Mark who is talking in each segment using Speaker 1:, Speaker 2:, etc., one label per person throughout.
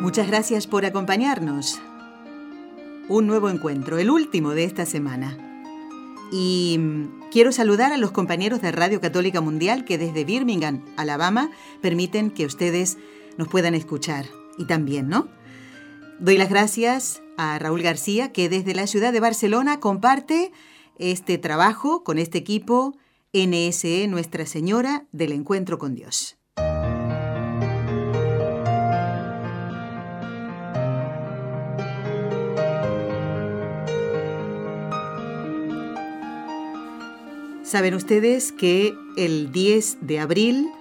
Speaker 1: Muchas gracias por acompañarnos. Un nuevo encuentro, el último de esta semana. Y mm, quiero saludar a los compañeros de Radio Católica Mundial que desde Birmingham, Alabama, permiten que ustedes nos puedan escuchar. Y también, ¿no? Doy las gracias a Raúl García, que desde la ciudad de Barcelona comparte este trabajo con este equipo NSE Nuestra Señora del Encuentro con Dios. Saben ustedes que el 10 de abril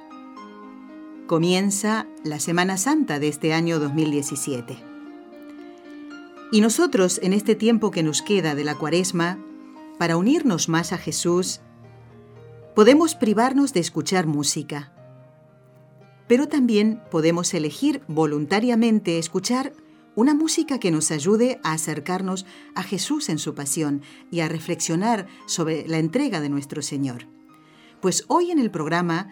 Speaker 1: comienza la Semana Santa de este año 2017. Y nosotros, en este tiempo que nos queda de la cuaresma, para unirnos más a Jesús, podemos privarnos de escuchar música, pero también podemos elegir voluntariamente escuchar una música que nos ayude a acercarnos a Jesús en su pasión y a reflexionar sobre la entrega de nuestro Señor. Pues hoy en el programa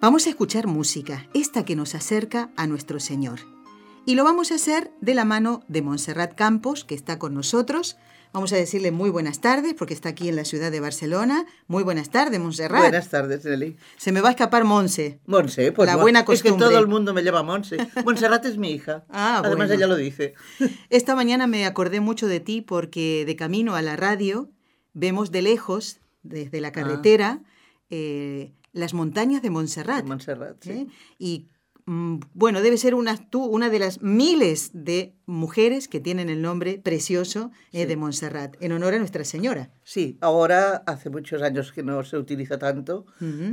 Speaker 1: vamos a escuchar música, esta que nos acerca a nuestro Señor. Y lo vamos a hacer de la mano de Montserrat Campos, que está con nosotros, Vamos a decirle muy buenas tardes porque está aquí en la ciudad de Barcelona. Muy buenas tardes, Montserrat.
Speaker 2: Buenas tardes, Nelly.
Speaker 1: Se me va a escapar Monse.
Speaker 2: Monse, pues
Speaker 1: la buena costumbre.
Speaker 2: Es que todo el mundo me llama Monse. Montserrat es mi hija.
Speaker 1: Ah,
Speaker 2: Además ella lo dice.
Speaker 1: Esta mañana me acordé mucho de ti porque de camino a la radio vemos de lejos, desde la
Speaker 2: Ah.
Speaker 1: carretera, eh, las montañas de Montserrat.
Speaker 2: Montserrat, sí.
Speaker 1: ¿eh? Y bueno, debe ser una, tú una de las miles de mujeres que tienen el nombre precioso eh,
Speaker 2: Sí.
Speaker 1: de Montserrat, en honor a Nuestra Señora.
Speaker 2: Sí, ahora hace muchos años que no se utiliza tanto,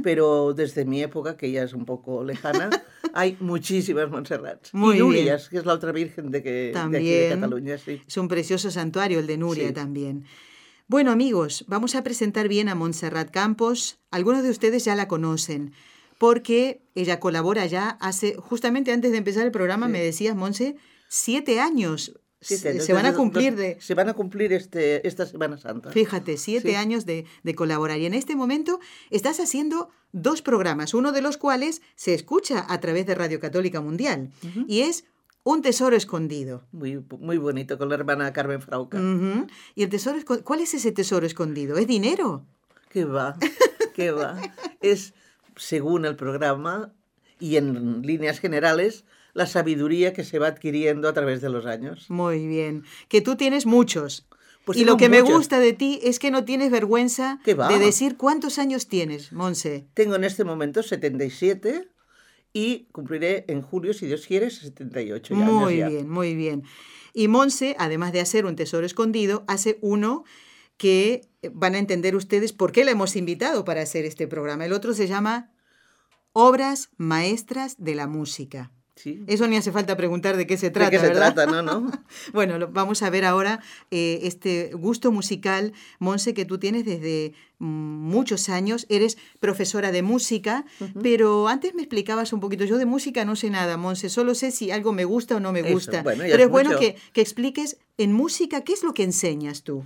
Speaker 2: pero desde mi época, que ya es un poco lejana, hay muchísimas Montserrats.
Speaker 1: Muy
Speaker 2: y Núrias, que es la otra virgen de, que, de aquí de
Speaker 1: También.
Speaker 2: Cataluña, sí.
Speaker 1: Es un precioso santuario el de Nuria
Speaker 2: Sí.
Speaker 1: también. Bueno amigos, vamos a presentar bien a Montserrat Campos. Algunos de ustedes ya la conocen porque ella colabora ya hace, justamente antes de empezar el programa
Speaker 2: Sí.
Speaker 1: me decías, Monse, siete años.
Speaker 2: Siete
Speaker 1: se, van a cumplir de,
Speaker 2: Se van a cumplir este, esta Semana Santa.
Speaker 1: fíjate, siete
Speaker 2: Sí.
Speaker 1: años de, de colaborar. Y en este momento estás haciendo dos programas, uno de los cuales se escucha a través de Radio Católica Mundial y es Un Tesoro Escondido.
Speaker 2: Muy, muy bonito, con la hermana Carmen Frauca.
Speaker 1: Ujú. Y el tesoro, ¿cuál es ese tesoro escondido? ¿Es dinero?
Speaker 2: ¿Qué va? ¿Qué va? Es, según el programa y en líneas generales, la sabiduría que se va adquiriendo a través de los años.
Speaker 1: Muy bien. Que tú tienes muchos.
Speaker 2: Pues
Speaker 1: y lo que me gusta de ti es que no tienes vergüenza de decir cuántos años tienes, Monse.
Speaker 2: Tengo en este momento 77 y cumpliré en julio, si Dios quiere, 78 años
Speaker 1: Muy
Speaker 2: ya.
Speaker 1: bien, muy bien. Y Monse, además de hacer un tesoro escondido, hace uno que eh, van a entender ustedes por qué la hemos invitado para hacer este programa. El otro se llama Obras Maestras de la Música.
Speaker 2: Sí.
Speaker 1: Eso ni hace falta preguntar de qué se
Speaker 2: ¿De
Speaker 1: trata,
Speaker 2: qué se
Speaker 1: ¿verdad?
Speaker 2: trata, no? no?
Speaker 1: Bueno, lo- vamos a ver ahora eh, este gusto musical, Monse, que tú tienes desde mm, muchos años. Eres profesora de música, pero antes me explicabas un poquito. Yo de música no sé nada, Monse, solo sé si algo me gusta o no me
Speaker 2: Eso,
Speaker 1: gusta.
Speaker 2: bueno,
Speaker 1: pero
Speaker 2: es
Speaker 1: es bueno que, que expliques en música qué es lo que enseñas tú.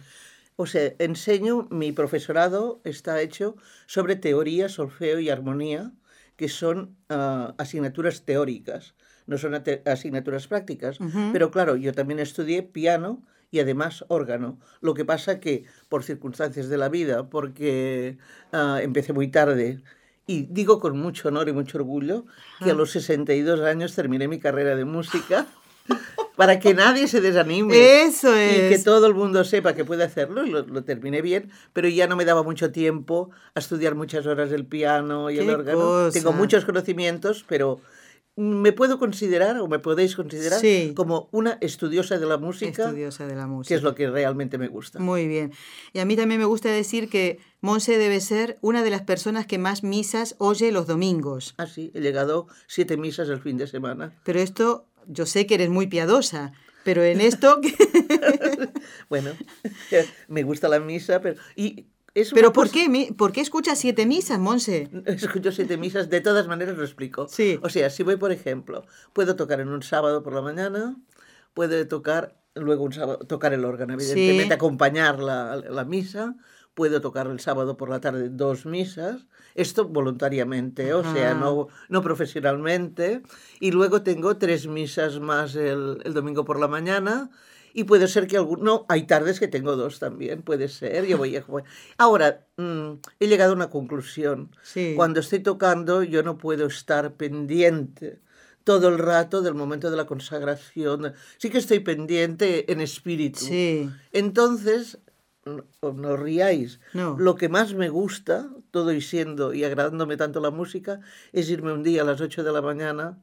Speaker 2: O sea, enseño, mi profesorado está hecho sobre teoría, solfeo y armonía, que son ah, asignaturas teóricas, no son asignaturas prácticas. Pero claro, yo también estudié piano y además órgano. Lo que pasa que por circunstancias de la vida, porque ah, empecé muy tarde, y digo con mucho honor y mucho orgullo que a los 62 años terminé mi carrera de música. Para que nadie se desanime.
Speaker 1: Eso
Speaker 2: Y que
Speaker 1: es.
Speaker 2: todo el mundo sepa que puede hacerlo, y lo, lo terminé bien, pero ya no me daba mucho tiempo a estudiar muchas horas del piano y el órgano.
Speaker 1: cosa.
Speaker 2: Tengo muchos conocimientos, pero me puedo considerar o me podéis considerar
Speaker 1: Sí.
Speaker 2: como una estudiosa de la música,
Speaker 1: Estudiosa de la música.
Speaker 2: que es lo que realmente me gusta.
Speaker 1: Muy bien. Y a mí también me gusta decir que Monse debe ser una de las personas que más misas oye los domingos.
Speaker 2: Ah, sí, he llegado siete misas el fin de semana.
Speaker 1: Pero esto, yo sé que eres muy piadosa, Pero en esto...
Speaker 2: bueno, me gusta la misa, pero... Y
Speaker 1: ¿Pero por qué, por qué escuchas siete misas, Monse?
Speaker 2: Escucho siete misas, de todas maneras lo explico.
Speaker 1: Sí.
Speaker 2: O sea, si voy, por ejemplo, puedo tocar en un sábado por la mañana, puedo tocar luego un sábado, tocar el órgano, evidentemente, acompañar la, la, misa, puedo tocar el sábado por la tarde dos misas, esto voluntariamente, o sea, no, no profesionalmente, y luego tengo tres misas más el, el domingo por la mañana, y puede ser que alguno, no, hay tardes que tengo dos también, puede ser, yo voy a Ahora, mm, he llegado a una conclusión. Cuando estoy tocando, yo no puedo estar pendiente todo el rato del momento de la consagración. Sí que estoy pendiente en espíritu.
Speaker 1: Sí.
Speaker 2: Entonces, no, no riáis.
Speaker 1: No.
Speaker 2: Lo que más me gusta, todo y siendo y agradándome tanto la música, es irme un día a las 8 de la mañana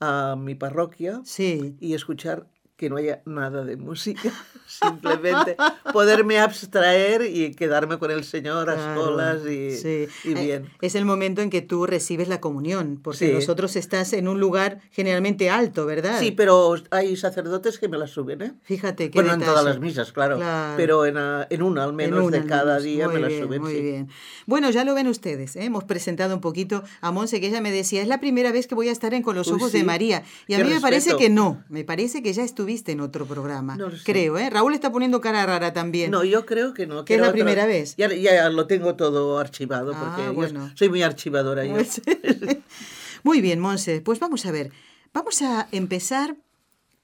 Speaker 2: a mi parroquia
Speaker 1: sí.
Speaker 2: y escuchar que no haya nada de música, simplemente poderme abstraer y quedarme con el Señor a solas y, y,
Speaker 1: eh,
Speaker 2: bien.
Speaker 1: Es el momento en que tú recibes la comunión, porque nosotros estás en un lugar generalmente alto, ¿verdad?
Speaker 2: Sí, pero hay sacerdotes que me la suben, ¿eh?
Speaker 1: Fíjate que
Speaker 2: Bueno, en todas las misas, claro, pero en, en, una al menos de cada día me la suben.
Speaker 1: Muy bien. Bueno, ya lo ven ustedes, ¿eh? hemos presentado un poquito a Monse, que ella me decía, es la primera vez que voy a estar en Con los Ojos de María. Y a mí me parece que no, me parece que ya estuve viste en otro programa. creo, ¿eh? Raúl está poniendo cara rara también.
Speaker 2: No, yo creo que no.
Speaker 1: Que es la primera vez.
Speaker 2: Ya, ya, lo tengo todo archivado, ah, porque bueno. soy muy archivadora yo. Pues,
Speaker 1: muy bien, Monse. Pues vamos a ver. Vamos a empezar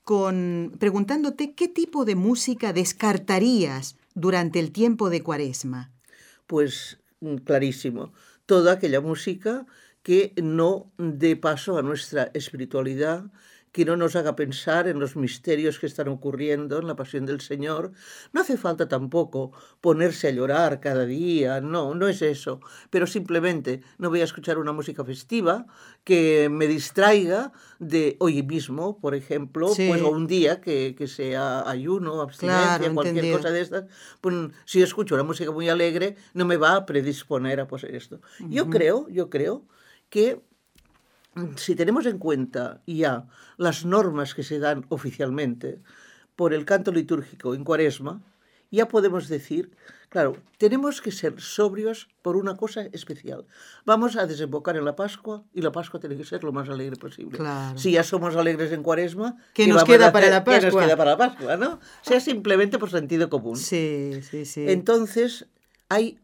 Speaker 1: con preguntándote qué tipo de música descartarías durante el tiempo de cuaresma.
Speaker 2: Pues mm, clarísimo. Toda aquella música que no dé paso a nuestra espiritualidad, que no nos haga pensar en los misterios que están ocurriendo en la pasión del Señor. No hace falta tampoco ponerse a llorar cada día, no, no es eso, pero simplemente no voy a escuchar una música festiva que me distraiga de hoy mismo, por ejemplo, pues o un día que, que sea ayuno, abstinencia, cualquier cosa de estas, pues si escucho una música muy alegre no me va a predisponer a poseer esto. Yo creo, yo creo que si tenemos en cuenta ya las normas que se dan oficialmente por el canto litúrgico en cuaresma, ya podemos decir, claro, tenemos que ser sobrios por una cosa especial. Vamos a desembocar en la Pascua y la Pascua tiene que ser lo más alegre posible. Si ya somos alegres en cuaresma,
Speaker 1: ¿qué nos queda para la Pascua?
Speaker 2: ¿Qué nos queda para la Pascua, no? Sea simplemente por sentido común.
Speaker 1: Sí, sí, sí.
Speaker 2: Entonces, hay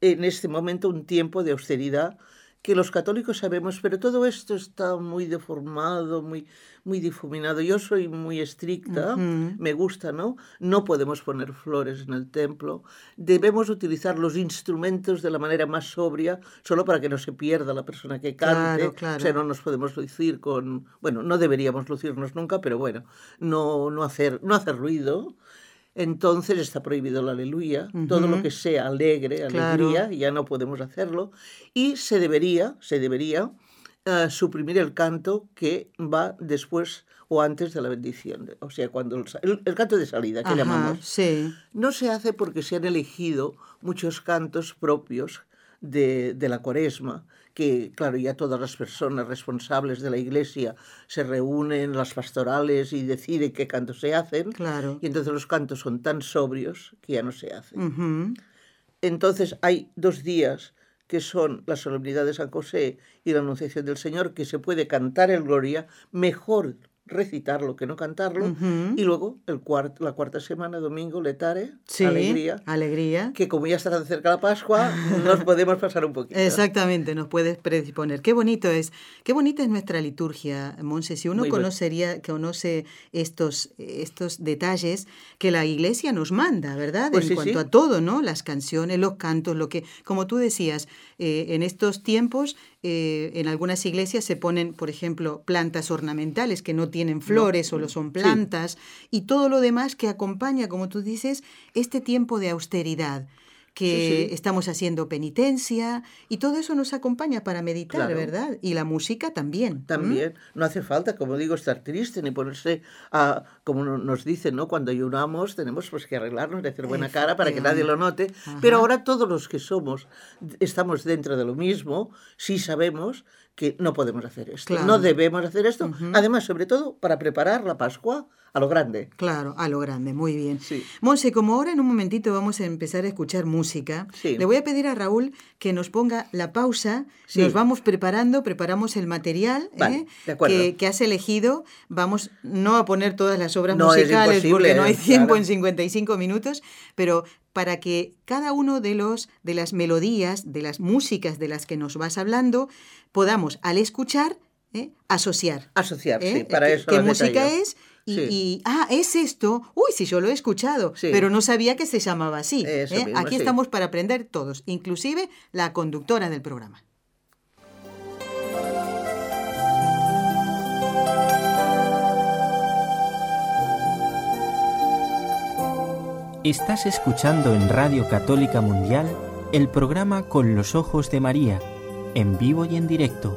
Speaker 2: en este momento un tiempo de austeridad que los católicos sabemos, pero todo esto está muy deformado, muy, muy difuminado. Yo soy muy estricta, me gusta, ¿no? No podemos poner flores en el templo, debemos utilizar los instrumentos de la manera más sobria, solo para que no se pierda la persona que cante.
Speaker 1: Claro,
Speaker 2: O sea, no nos podemos lucir con, bueno, no deberíamos lucirnos nunca, pero bueno, no, no, hacer, no hacer ruido entonces está prohibido la aleluya. Todo lo que sea alegre, alegría, ya no podemos hacerlo. Y se debería, se debería uh, suprimir el canto que va después o antes de la bendición. O sea, cuando el, el, canto de salida, que llamamos.
Speaker 1: Sí.
Speaker 2: No se hace porque se han elegido muchos cantos propios de, de la cuaresma que, claro, ya todas las personas responsables de la iglesia se reúnen, las pastorales, y deciden qué cantos se hacen.
Speaker 1: Claro.
Speaker 2: Y entonces los cantos son tan sobrios que ya no se hacen. Entonces hay dos días que son la solemnidad de San José y la Anunciación del Señor, que se puede cantar en gloria mejor recitarlo que no cantarlo. Y luego el cuart la cuarta semana, domingo, letare, alegría.
Speaker 1: Alegría.
Speaker 2: Que como ya está cerca la Pascua, nos podemos pasar un poquito.
Speaker 1: Exactamente, nos puedes predisponer. Qué bonito es, qué bonita es nuestra liturgia, Monse. Si uno conocería, conoce estos, estos detalles que la iglesia nos manda, ¿verdad?
Speaker 2: Pues
Speaker 1: en cuanto a todo, ¿no? Las canciones, los cantos, lo que, como tú decías, eh, en estos tiempos eh, en algunas iglesias se ponen, por ejemplo, plantas ornamentales que no tienen flores, solo son plantas, y todo lo demás que acompaña, como tú dices, este tiempo de austeridad que estamos haciendo penitencia y todo eso nos acompaña para meditar, ¿verdad? Y la música también.
Speaker 2: También. No hace falta, como digo, estar triste ni ponerse a, como nos dicen, ¿no? Cuando ayunamos tenemos pues que arreglarnos y hacer buena cara para que nadie lo note. Pero ahora todos los que somos, estamos dentro de lo mismo, sí sabemos que no podemos hacer esto,
Speaker 1: Claro.
Speaker 2: no debemos hacer esto.
Speaker 1: Ujú.
Speaker 2: Además, sobre todo, para preparar la Pascua a lo grande.
Speaker 1: Claro, a lo grande, muy bien.
Speaker 2: Sí.
Speaker 1: Monse, como ahora en un momentito vamos a empezar a escuchar música,
Speaker 2: Sí.
Speaker 1: le voy a pedir a Raúl que nos ponga la pausa,
Speaker 2: Sí.
Speaker 1: nos vamos preparando, preparamos el material
Speaker 2: Vale,
Speaker 1: ¿eh? que, que has elegido, vamos no a poner todas las obras
Speaker 2: No, es
Speaker 1: musicales porque no hay tiempo
Speaker 2: claro.
Speaker 1: en 55 minutos, pero para que cada uno de los de las melodías, de las músicas de las que nos vas hablando, podamos al escuchar ¿eh? asociar.
Speaker 2: Asociar,
Speaker 1: ¿eh?
Speaker 2: sí, para
Speaker 1: ¿Qué-
Speaker 2: eso.
Speaker 1: ¿Qué música es? Y,
Speaker 2: Sí.
Speaker 1: y, ah, es esto. Uy, sí, yo lo he escuchado,
Speaker 2: Sí.
Speaker 1: pero no sabía que se llamaba así.
Speaker 2: Eso
Speaker 1: ¿eh?
Speaker 2: mismo,
Speaker 1: Aquí
Speaker 2: sí.
Speaker 1: estamos para aprender todos, inclusive la conductora del programa.
Speaker 3: Estás escuchando en Radio Católica Mundial el programa Con los Ojos de María, en vivo y en directo,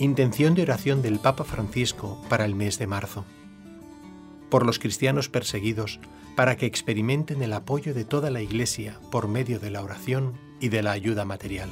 Speaker 4: Intención de oración del Papa Francisco para el mes de marzo. Por los cristianos perseguidos, para que experimenten el apoyo de toda la Iglesia por medio de la oración y de la ayuda material.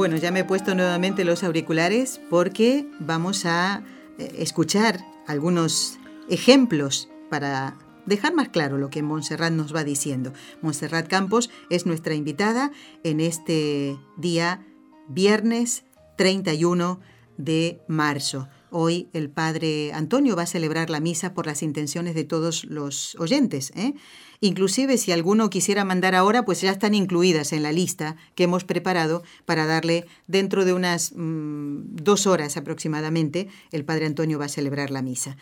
Speaker 1: Bueno, ya me he puesto nuevamente los auriculares porque vamos a eh, escuchar algunos ejemplos para dejar más claro lo que Montserrat nos va diciendo. Montserrat Campos es nuestra invitada en este día viernes 31 de marzo. Hoy el padre Antonio va a celebrar la misa por las intenciones de todos los oyentes. ¿eh? Inclusive si alguno quisiera mandar ahora, pues ya están incluidas en la lista que hemos preparado para darle dentro de unas mm, dos horas aproximadamente, el padre Antonio va a celebrar la misa.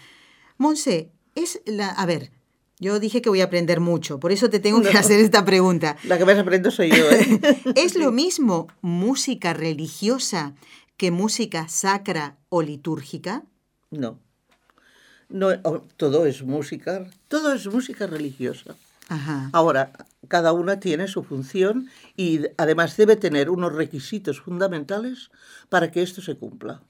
Speaker 1: Monse, es la... A ver, yo dije que voy a aprender mucho, por eso te tengo que
Speaker 2: No.
Speaker 1: hacer esta pregunta.
Speaker 2: La que más aprendo soy yo. ¿eh?
Speaker 1: ¿Es lo mismo música religiosa que música sacra o litúrgica?
Speaker 2: No. no todo es música, todo es música religiosa.
Speaker 1: Ajá.
Speaker 2: Ahora, cada una tiene su función y además debe tener unos requisitos fundamentales para que esto se cumpla.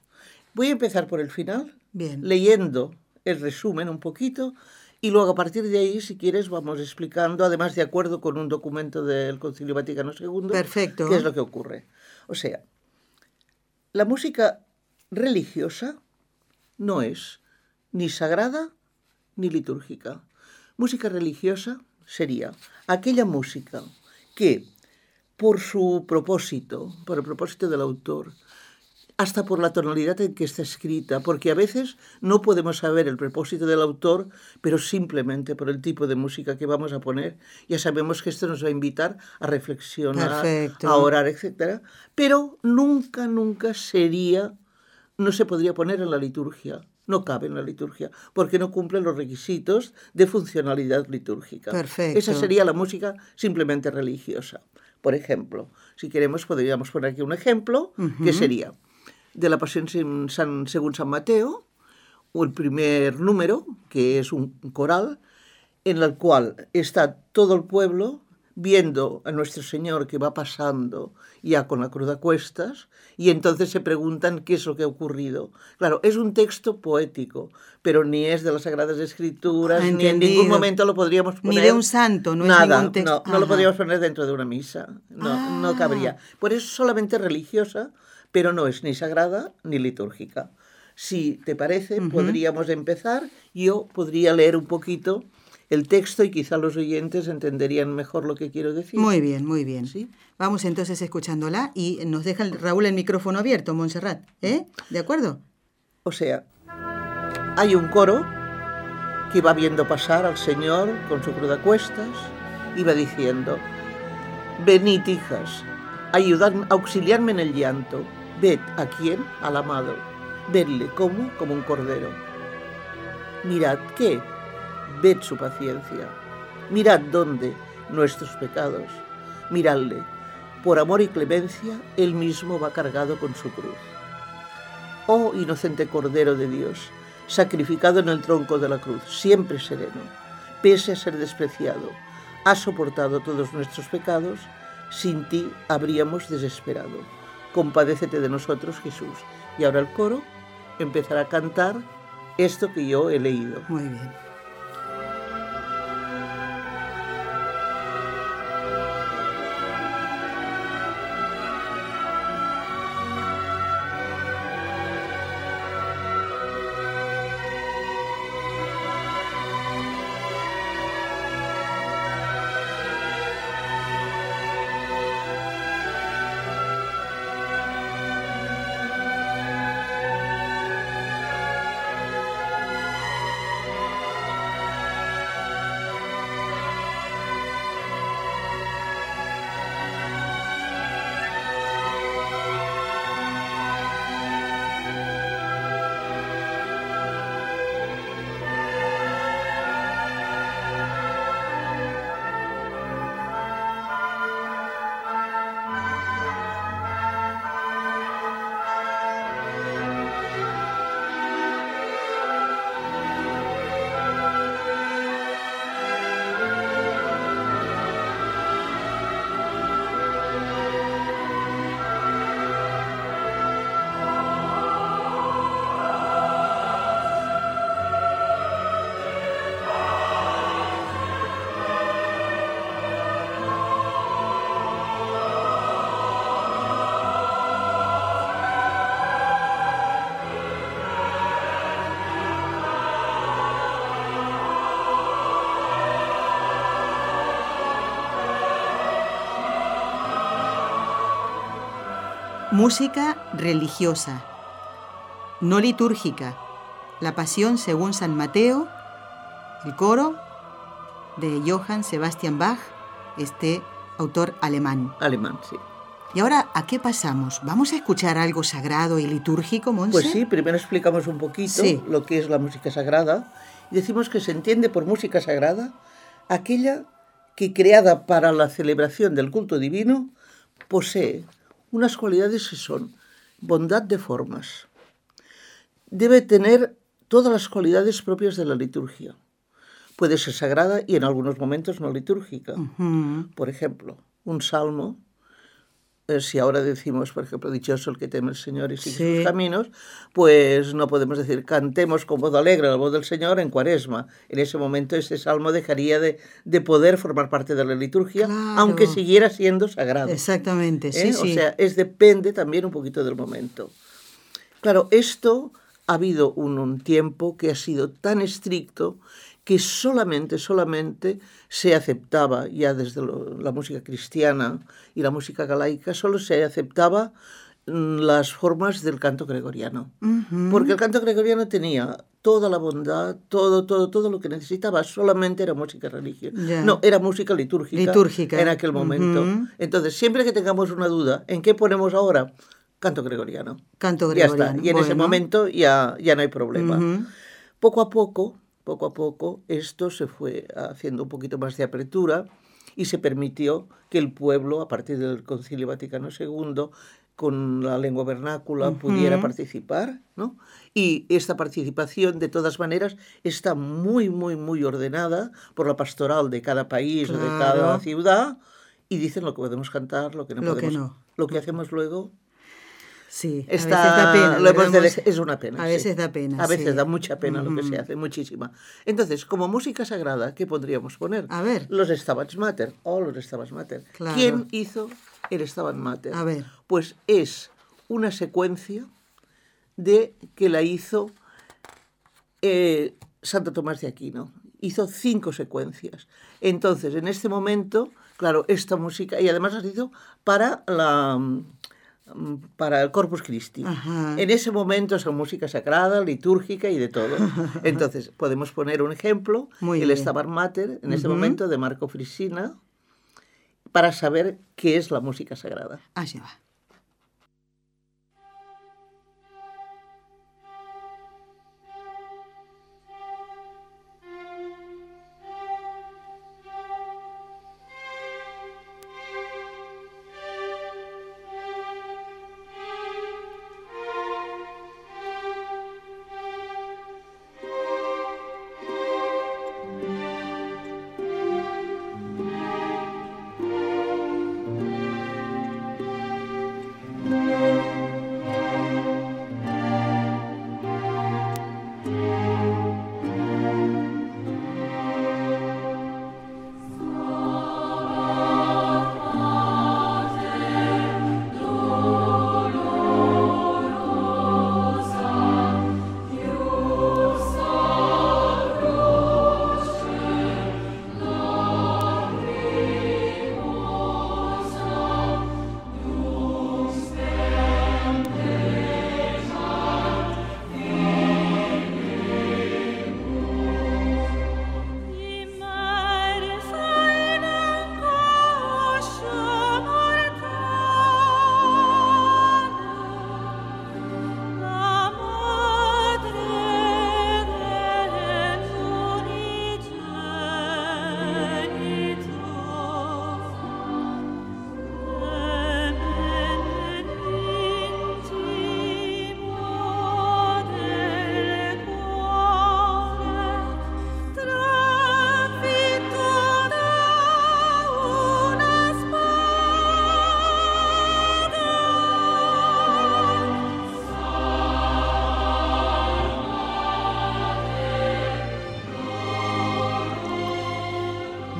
Speaker 2: Voy a empezar por el final,
Speaker 1: Bien.
Speaker 2: leyendo el resumen un poquito y luego a partir de ahí, si quieres, vamos explicando, además de acuerdo con un documento del Concilio Vaticano II,
Speaker 1: Perfecto.
Speaker 2: qué es lo que ocurre. O sea, la música religiosa no es ni sagrada ni litúrgica. Música religiosa sería aquella música que, por su propósito, por el propósito del autor, hasta por la tonalidad en que está escrita, porque a veces no podemos saber el propósito del autor, pero simplemente por el tipo de música que vamos a poner, ya sabemos que esto nos va a invitar a reflexionar,
Speaker 1: Perfecto.
Speaker 2: a orar, etc. Pero nunca, nunca sería, no se podría poner en la liturgia, no cabe en la liturgia, porque no cumple los requisitos de funcionalidad litúrgica.
Speaker 1: Perfecto.
Speaker 2: Esa sería la música simplemente religiosa. Por ejemplo, si queremos, podríamos poner aquí un ejemplo, que sería de la Pasión sin- San- según San Mateo, o el primer número, que es un coral, en el cual está todo el pueblo viendo a nuestro Señor que va pasando ya con la cruz a cuestas y entonces se preguntan qué es lo que ha ocurrido. Claro, es un texto poético, pero ni es de las Sagradas Escrituras,
Speaker 1: Ah,
Speaker 2: ni en ningún momento lo podríamos
Speaker 1: Ni
Speaker 2: poner.
Speaker 1: de un santo, no es
Speaker 2: Nada,
Speaker 1: ningún texto.
Speaker 2: No, no lo podríamos poner dentro de una misa. No, no
Speaker 1: Ah.
Speaker 2: cabría. Por eso es solamente religiosa, pero no es ni sagrada ni litúrgica. Si te parece, podríamos empezar. Yo podría leer un poquito el texto y quizá los oyentes entenderían mejor lo que quiero decir.
Speaker 1: Muy bien, muy bien.
Speaker 2: Sí.
Speaker 1: Vamos entonces escuchándola y nos deja el- Raúl el micrófono abierto, Montserrat. ¿Eh? ¿De acuerdo?
Speaker 2: O sea, hay un coro que va viendo pasar al Señor con su cruz a cuestas, iba diciendo, venid hijas, ayudadme, auxiliarme en el llanto, ved a quién, al amado, vedle como, como un cordero. Mirad qué, ved su paciencia, mirad dónde, nuestros pecados, miradle, por amor y clemencia, él mismo va cargado con su cruz. Oh inocente Cordero de Dios, sacrificado en el tronco de la cruz, siempre sereno, pese a ser despreciado, ha soportado todos nuestros pecados, sin ti habríamos desesperado. Compadécete de nosotros, Jesús. Y ahora el coro empezará a cantar esto que yo he leído.
Speaker 1: Muy bien. Música religiosa, no litúrgica. La Pasión según San Mateo, el coro de Johann Sebastian Bach, este autor alemán.
Speaker 2: Alemán, sí.
Speaker 1: Y ahora, ¿a qué pasamos? ¿Vamos a escuchar algo sagrado y litúrgico, Monse?
Speaker 2: Pues sí, primero explicamos un poquito
Speaker 1: Sí.
Speaker 2: lo que es la música sagrada y decimos que se entiende por música sagrada aquella que creada para la celebración del culto divino posee unas cualidades que son bondad de formas. Debe tener todas las cualidades propias de la liturgia. Puede ser sagrada y en algunos momentos no litúrgica. Por ejemplo, un salmo, si ahora decimos, por ejemplo, dichoso el que teme el Señor y sigue
Speaker 1: Sí.
Speaker 2: sus caminos, pues no podemos decir cantemos con voz alegre la voz del Señor en cuaresma. En ese momento ese salmo dejaría de, de poder formar parte de la liturgia,
Speaker 1: Claro.
Speaker 2: aunque siguiera siendo sagrado.
Speaker 1: Exactamente, sí,
Speaker 2: ¿eh?
Speaker 1: sí.
Speaker 2: O sea, es depende también un poquito del momento. Claro, esto ha habido un, un tiempo que ha sido tan estricto que solamente, solamente se aceptaba, ya desde lo- la música cristiana y la música galaica, solo se aceptaba mm, las formas del canto gregoriano. Porque el canto gregoriano tenía toda la bondad, todo, todo, todo lo que necesitaba, solamente era música religiosa.
Speaker 1: Ya.
Speaker 2: No, era música litúrgica,
Speaker 1: Litúrgica.
Speaker 2: en aquel momento. Entonces, siempre que tengamos una duda, ¿en qué ponemos ahora? Canto gregoriano.
Speaker 1: Canto
Speaker 2: Ya
Speaker 1: gregoriano.
Speaker 2: está. Y en ese momento ya, ya no hay problema. Poco a poco, poco a poco, esto se fue haciendo un poquito más de apertura y se permitió que el pueblo, a partir del Concilio Vaticano II, con la lengua vernácula, pudiera participar, ¿no? Y esta participación, de todas maneras, está muy, muy, muy ordenada por la pastoral de cada país o de cada ciudad y dicen lo que podemos cantar, lo que no
Speaker 1: Lo que
Speaker 2: podemos.
Speaker 1: no.
Speaker 2: Lo que hacemos luego
Speaker 1: Sí,
Speaker 2: Está,
Speaker 1: a veces da pena.
Speaker 2: lo hemos de
Speaker 1: ¿verdad,
Speaker 2: dej- es una pena.
Speaker 1: A
Speaker 2: sí.
Speaker 1: veces da pena.
Speaker 2: A veces
Speaker 1: sí.
Speaker 2: da mucha pena lo que se
Speaker 1: Ujú.
Speaker 2: hace, muchísima. Entonces, como música sagrada, ¿qué podríamos poner?
Speaker 1: A ver.
Speaker 2: Los Stabat Mater. Oh, los Stabat Mater.
Speaker 1: Claro.
Speaker 2: ¿Quién hizo el Stabat Mater?
Speaker 1: A ver.
Speaker 2: Pues es una secuencia de que la hizo eh, Santo Tomás de Aquino. Hizo cinco secuencias. Entonces, en este momento, claro, esta música, y además ha sido para la, mm, para el Corpus Christi.
Speaker 1: Ajá.
Speaker 2: En ese momento son música sagrada, litúrgica y de todo. Entonces, podemos poner un ejemplo,
Speaker 1: Muy
Speaker 2: el. Stabat Mater, en ese momento, de Marco Frisina, para saber qué es la música sagrada.
Speaker 1: Allá va.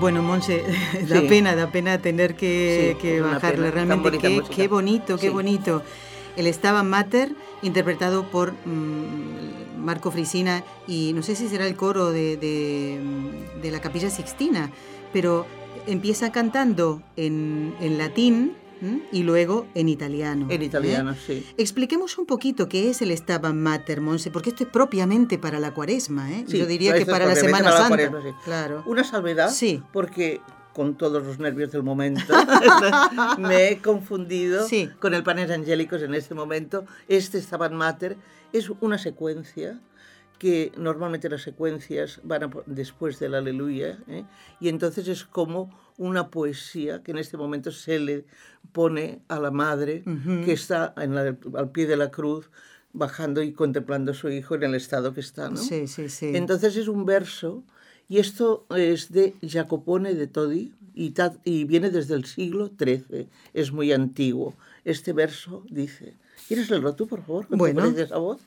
Speaker 1: Bueno, Monse, da pena, da pena tener que,
Speaker 2: Sí,
Speaker 1: bajarle. Realmente, qué, bonito, qué
Speaker 2: Sí.
Speaker 1: bonito. El Stabat Mater, interpretado por mm, Marco Frisina, y no sé si será el coro de, de, de la Capilla Sixtina, pero empieza cantando en, en latín ¿m? y luego en italiano.
Speaker 2: En
Speaker 1: ¿eh?
Speaker 2: italiano, sí.
Speaker 1: Expliquemos un poquito qué es el Stabat Mater, Monse, porque esto es propiamente para la cuaresma, ¿eh?
Speaker 2: Sí,
Speaker 1: Yo diría que para la Semana
Speaker 2: para la
Speaker 1: Santa.
Speaker 2: Cuaresma, sí.
Speaker 1: Claro.
Speaker 2: Una salvedad,
Speaker 1: Sí.
Speaker 2: porque con todos los nervios del momento me he confundido
Speaker 1: Sí.
Speaker 2: con el Panes Angélicos en este momento. Este Stabat Mater es una secuencia que normalmente las secuencias van a después del Aleluya, ¿eh? y entonces es como una poesía que en este momento se le pone a la madre que está en la- al pie de la cruz bajando y contemplando a su hijo en el estado que está. ¿no?
Speaker 1: Sí, sí, sí.
Speaker 2: Entonces es un verso, y esto es de Jacopone de Todi, y, viene desde el siglo XIII, es muy antiguo. Este verso dice, ¿quieres leerlo tú, por favor?
Speaker 1: Bueno.
Speaker 2: preciosa voz?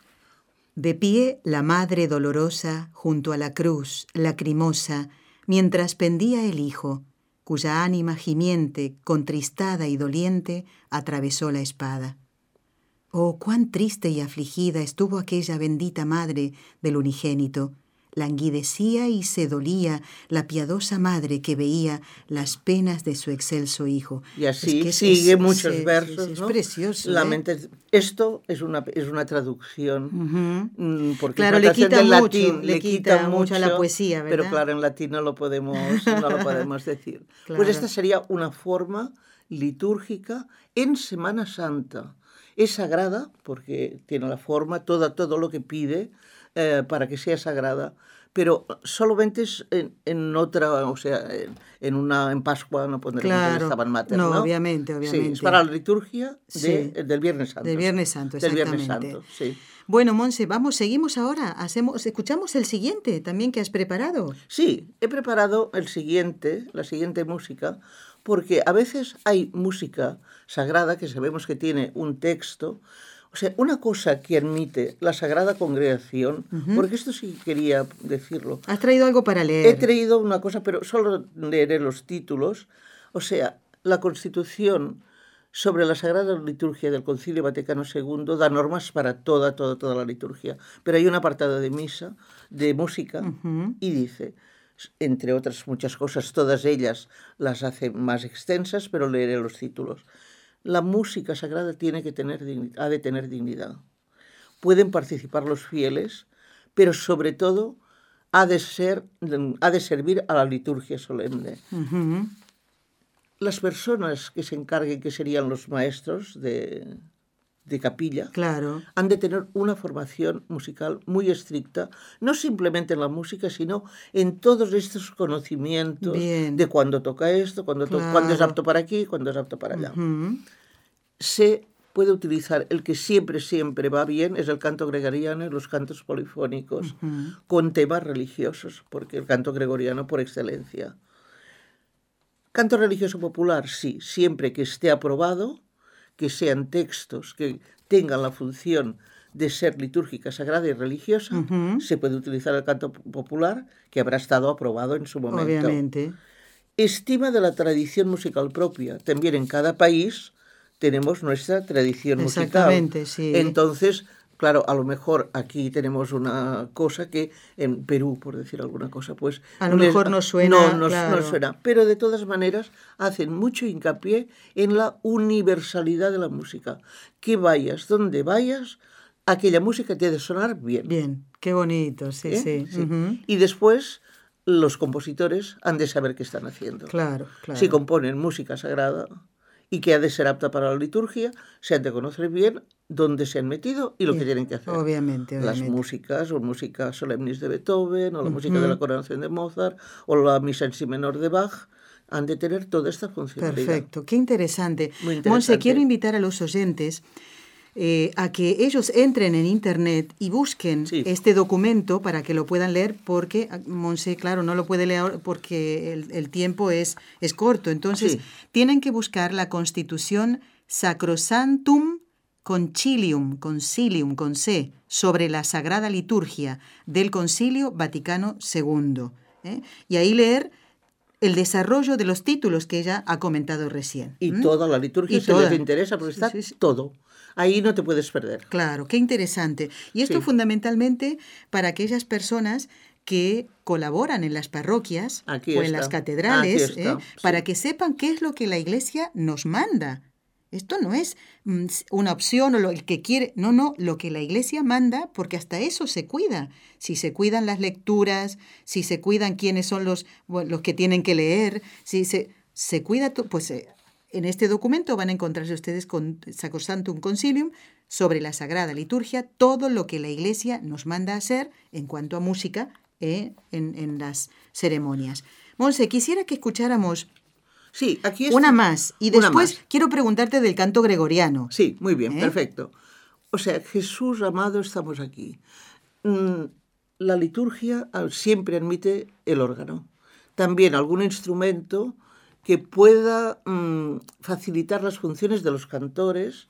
Speaker 1: De pie la madre dolorosa junto a la cruz, lacrimosa, mientras pendía el hijo, cuya ánima gimiente, contristada y doliente, atravesó la espada. Oh, cuán triste y afligida estuvo aquella bendita madre del unigénito. Languidecía y se dolía la piadosa madre que veía las penas de su excelso hijo.
Speaker 2: Y así
Speaker 1: Es que
Speaker 2: sigue
Speaker 1: es-
Speaker 2: muchos
Speaker 1: es-
Speaker 2: versos.
Speaker 1: Es,
Speaker 2: ¿no?
Speaker 1: precioso.
Speaker 2: La
Speaker 1: ¿eh?
Speaker 2: esto es una, es una traducción. Mm, Porque
Speaker 1: Claro, le quita mucho,
Speaker 2: latín,
Speaker 1: le quita mucho a la poesía,
Speaker 2: Pero
Speaker 1: ¿verdad?
Speaker 2: claro, en latín no lo podemos, no lo podemos decir.
Speaker 1: Claro.
Speaker 2: Pues esta sería una forma litúrgica en Semana Santa. Es sagrada porque tiene la forma, todo, todo lo que pide eh, para que sea sagrada, pero solamente es en, en otra, o sea, en, en una en Pascua no pondremos el
Speaker 1: Claro.
Speaker 2: Stabat Mater,
Speaker 1: No,
Speaker 2: ¿no?
Speaker 1: obviamente,
Speaker 2: Sí,
Speaker 1: obviamente.
Speaker 2: es para la liturgia de-
Speaker 1: Sí.
Speaker 2: del Viernes Santo.
Speaker 1: Del Viernes Santo,
Speaker 2: Del Viernes
Speaker 1: exactamente.
Speaker 2: Santo, sí.
Speaker 1: Bueno, Monse, vamos, seguimos ahora. Hacemos, escuchamos el siguiente también que has preparado.
Speaker 2: Sí, he preparado el siguiente, la siguiente música, porque a veces hay música sagrada que sabemos que tiene un texto. O sea, una cosa que admite la Sagrada Congregación, porque esto sí quería decirlo.
Speaker 1: Has traído algo para leer.
Speaker 2: He traído una cosa, pero solo leeré los títulos. O sea, la Constitución sobre la Sagrada Liturgia del Concilio Vaticano II da normas para toda, toda, toda la liturgia. Pero hay un apartado de misa, de música, y dice, entre otras muchas cosas, todas ellas las hace más extensas, pero leeré los títulos. La música sagrada tiene que tener, ha de tener dignidad. Pueden participar los fieles, pero sobre todo ha de, ser, ha de servir a la liturgia solemne. Las personas que se encarguen, que serían los maestros de, de capilla,
Speaker 1: claro.
Speaker 2: han de tener una formación musical muy estricta, no simplemente en la música, sino en todos estos conocimientos de cuándo toca esto, cuándo, es apto para aquí, cuándo es apto para allá. Se puede utilizar el que siempre, siempre va bien, es el canto gregoriano y los cantos polifónicos, con temas religiosos, porque el canto gregoriano por excelencia. Canto religioso popular, sí, siempre que esté aprobado, que sean textos que tengan la función de ser litúrgica, sagrada y religiosa, se puede utilizar el canto popular que habrá estado aprobado en su momento.
Speaker 1: Obviamente.
Speaker 2: Estima de la tradición musical propia. También en cada país tenemos nuestra tradición
Speaker 1: Exactamente,
Speaker 2: musical.
Speaker 1: Sí.
Speaker 2: Entonces, Claro, a lo mejor aquí tenemos una cosa que en Perú, por decir alguna cosa, pues...
Speaker 1: A lo mejor no suena.
Speaker 2: No, no, suena. Pero de todas maneras hacen mucho hincapié en la universalidad de la música. Que vayas donde vayas, aquella música te ha de sonar bien.
Speaker 1: Bien, qué bonito, sí, ¿Eh?
Speaker 2: sí. Y después los compositores han de saber qué están haciendo.
Speaker 1: Claro, claro.
Speaker 2: Si componen música sagrada, y que ha de ser apta para la liturgia, se han de conocer bien dónde se han metido y lo que tienen que hacer.
Speaker 1: Obviamente,
Speaker 2: Las músicas, o música solemnis de Beethoven, o la música de la coronación de Mozart, o la misa en si menor de Bach, han de tener toda esta funcionalidad.
Speaker 1: Perfecto, qué interesante. Muy interesante. Monse, quiero invitar a los oyentes eh, a que ellos entren en Internet y busquen este documento para que lo puedan leer, porque ah, Monse, claro, no lo puede leer porque el, tiempo es, es corto. Entonces, tienen que buscar la Constitución Sacrosantum Concilium, Concilium con C, sobre la Sagrada Liturgia del Concilio Vaticano II. ¿eh? Y ahí leer el desarrollo de los títulos que ella ha comentado recién.
Speaker 2: Y toda la liturgia, si les interesa, porque está todo. Ahí no te puedes perder.
Speaker 1: Claro, qué interesante. Y esto fundamentalmente para aquellas personas que colaboran en las parroquias o en las catedrales, ¿eh? para que sepan qué es lo que la iglesia nos manda. Esto no es mm, una opción o lo que quiere, no, no, lo que la iglesia manda, porque hasta eso se cuida. Si se cuidan las lecturas, si se cuidan quiénes son los, los que tienen que leer, si se, se cuida, pues eh, en este documento van a encontrarse ustedes con Sacrosantum Concilium sobre la Sagrada Liturgia, todo lo que la Iglesia nos manda hacer en cuanto a música eh, en, las ceremonias. Monse, quisiera que escucháramos
Speaker 2: sí, aquí
Speaker 1: una más y después quiero preguntarte del canto gregoriano.
Speaker 2: Sí, muy bien, ¿Eh? perfecto. O sea, Jesús amado, estamos aquí. Mm, la liturgia siempre admite el órgano. También algún instrumento que pueda mm, facilitar las funciones de los cantores,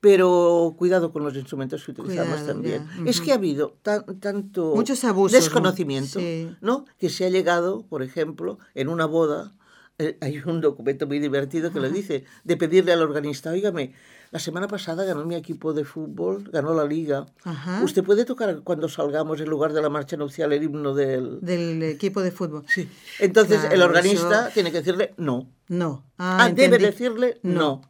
Speaker 2: pero cuidado con los instrumentos que utilizamos también. Es que ha habido tanto
Speaker 1: Muchos abusos,
Speaker 2: desconocimiento, ¿no? Que se ha llegado, por ejemplo, en una boda, eh, hay un documento muy divertido que lo dice, de pedirle al organista, oígame, la semana pasada ganó mi equipo de fútbol, ganó la liga. ¿Usted puede tocar cuando salgamos en lugar de la marcha nupcial el himno del...
Speaker 1: Del equipo de fútbol.
Speaker 2: Sí. Entonces el organista tiene que decirle no.
Speaker 1: No.
Speaker 2: Ah, ah debe decirle no.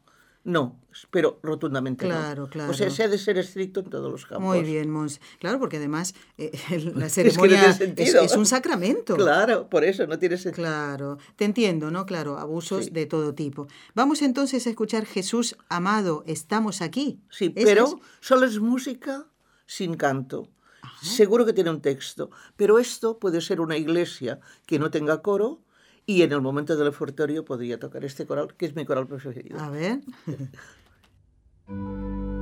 Speaker 2: No pero rotundamente
Speaker 1: claro, Claro,
Speaker 2: O sea, se ha de ser estricto en todos los campos.
Speaker 1: Muy bien, Mons. Claro, porque además eh, la ceremonia es, un sacramento.
Speaker 2: Claro, por eso no tiene sentido.
Speaker 1: Claro, te entiendo, ¿no? Claro, abusos de todo tipo. Vamos entonces a escuchar Jesús amado, estamos aquí.
Speaker 2: Sí, pero solo es música sin canto. Seguro que tiene un texto, pero esto puede ser una iglesia que no tenga coro, y en el momento del ofertorio podría tocar este coral, que es mi coral preferido.
Speaker 1: A ver.
Speaker 4: Música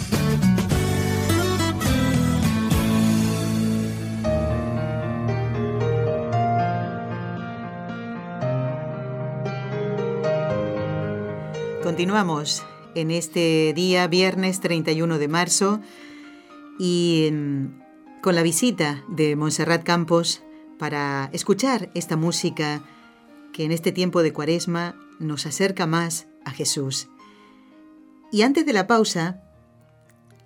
Speaker 1: Continuamos en este día, viernes 31 de marzo, y mm, con la visita de Montserrat Campos para escuchar esta música que en este tiempo de cuaresma nos acerca más a Jesús. Y antes de la pausa,